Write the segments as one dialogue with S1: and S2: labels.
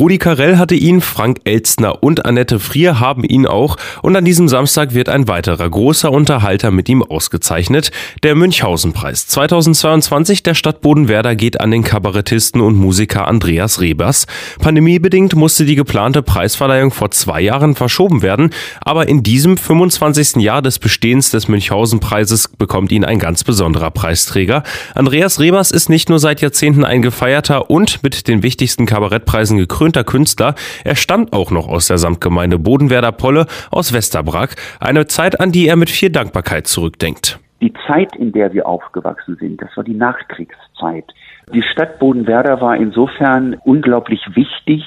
S1: Rudi Carell hatte ihn, Frank Elstner und Annette Frier haben ihn auch und an diesem Samstag wird ein weiterer großer Unterhalter mit ihm ausgezeichnet, der Münchhausen-Preis. 2022 der Stadt Bodenwerder geht an den Kabarettisten und Musiker Andreas Rebers. Pandemiebedingt musste die geplante Preisverleihung vor zwei Jahren verschoben werden, aber in diesem 25. Jahr des Bestehens des Münchhausen-Preises bekommt ihn ein ganz besonderer Preisträger. Andreas Rebers ist nicht nur seit Jahrzehnten ein gefeierter und mit den wichtigsten Kabarettpreisen gekrönter Künstler, er stammt auch noch aus der Samtgemeinde Bodenwerder Polle aus Westerbrack, eine Zeit, an die er mit viel Dankbarkeit zurückdenkt.
S2: Die Zeit, in der wir aufgewachsen sind, das war die Nachkriegszeit. Die Stadt Bodenwerder war insofern unglaublich wichtig,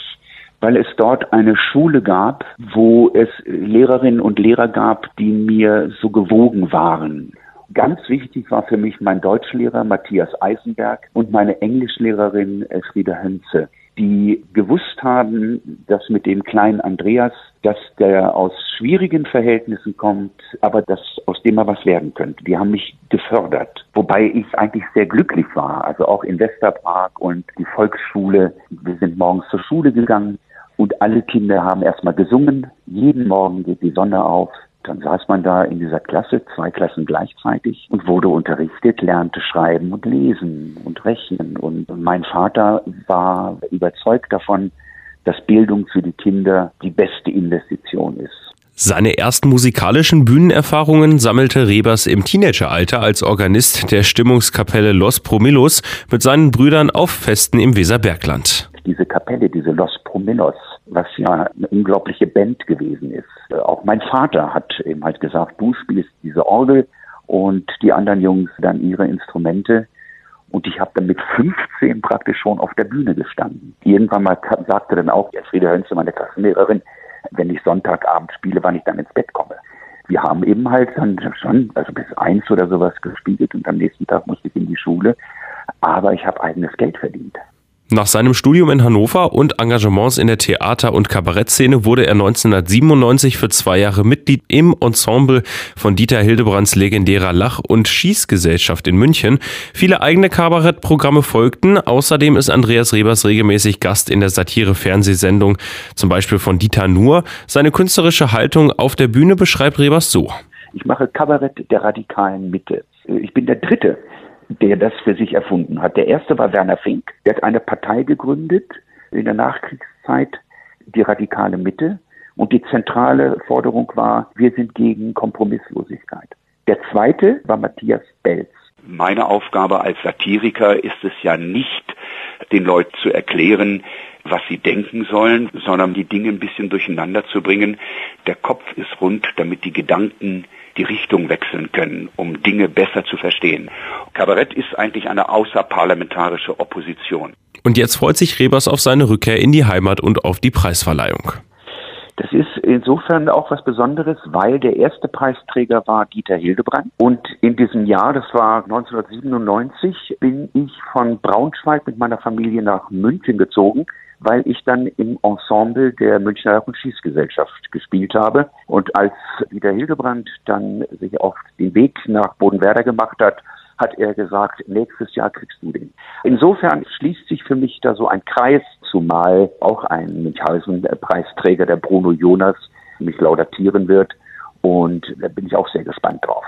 S2: weil es dort eine Schule gab, wo es Lehrerinnen und Lehrer gab, die mir so gewogen waren. Ganz wichtig war für mich mein Deutschlehrer Matthias Eisenberg und meine Englischlehrerin Frieda Hönze, die gewusst haben, dass mit dem kleinen Andreas, dass der aus schwierigen Verhältnissen kommt, aber dass aus dem er was werden könnte. Die haben mich gefördert, wobei ich eigentlich sehr glücklich war. Also auch in Westerpark und die Volksschule. Wir sind morgens zur Schule gegangen und alle Kinder haben erstmal gesungen. Jeden Morgen geht die Sonne auf. Dann saß man da in dieser Klasse, zwei Klassen gleichzeitig und wurde unterrichtet, lernte schreiben und lesen und rechnen. Und mein Vater war überzeugt davon, dass Bildung für die Kinder die beste Investition ist.
S1: Seine ersten musikalischen Bühnenerfahrungen sammelte Rebers im Teenageralter als Organist der Stimmungskapelle Los Promillos mit seinen Brüdern auf Festen im Weserbergland.
S2: Diese Kapelle, diese Los Promillos, was ja eine unglaubliche Band gewesen ist. Äh, auch mein Vater hat eben halt gesagt, du spielst diese Orgel und die anderen Jungs dann ihre Instrumente. Und ich habe dann mit 15 praktisch schon auf der Bühne gestanden. Irgendwann mal sagte dann auch Friede Hönze, meine Klassenlehrerin, wenn ich Sonntagabend spiele, wann ich dann ins Bett komme. Wir haben eben halt dann schon, also bis eins oder sowas gespielt und am nächsten Tag musste ich in die Schule. Aber ich habe eigenes Geld verdient.
S1: Nach seinem Studium in Hannover und Engagements in der Theater- und Kabarettszene wurde er 1997 für zwei Jahre Mitglied im Ensemble von Dieter Hildebrands legendärer Lach- und Schießgesellschaft in München. Viele eigene Kabarettprogramme folgten. Außerdem ist Andreas Rebers regelmäßig Gast in der Satire-Fernsehsendung, zum Beispiel von Dieter Nuhr. Seine künstlerische Haltung auf der Bühne beschreibt Rebers so.
S2: Ich mache Kabarett der radikalen Mitte. Ich bin der Dritte der das für sich erfunden hat. Der erste war Werner Fink. Der hat eine Partei gegründet in der Nachkriegszeit, die radikale Mitte. Und die zentrale Forderung war, wir sind gegen Kompromisslosigkeit. Der zweite war Matthias Belz.
S3: Meine Aufgabe als Satiriker ist es ja nicht, den Leuten zu erklären, was sie denken sollen, sondern die Dinge ein bisschen durcheinander zu bringen. Der Kopf ist rund, damit die Gedanken die Richtung wechseln können, um Dinge besser zu verstehen. Kabarett ist eigentlich eine außerparlamentarische Opposition.
S1: Und jetzt freut sich Rebers auf seine Rückkehr in die Heimat und auf die Preisverleihung.
S2: Das ist insofern auch was Besonderes, weil der erste Preisträger war Dieter Hildebrand. Und in diesem Jahr, das war 1997, bin ich von Braunschweig mit meiner Familie nach München gezogen weil ich dann im Ensemble der Münchner Jagd- und Schießgesellschaft gespielt habe. Und als Dieter Hildebrand dann sich auf den Weg nach Bodenwerder gemacht hat, hat er gesagt, nächstes Jahr kriegst du den. Insofern schließt sich für mich da so ein Kreis, zumal auch ein Münchhausen-Preisträger, der Bruno Jonas, mich laudatieren wird. Und da bin ich auch sehr gespannt drauf.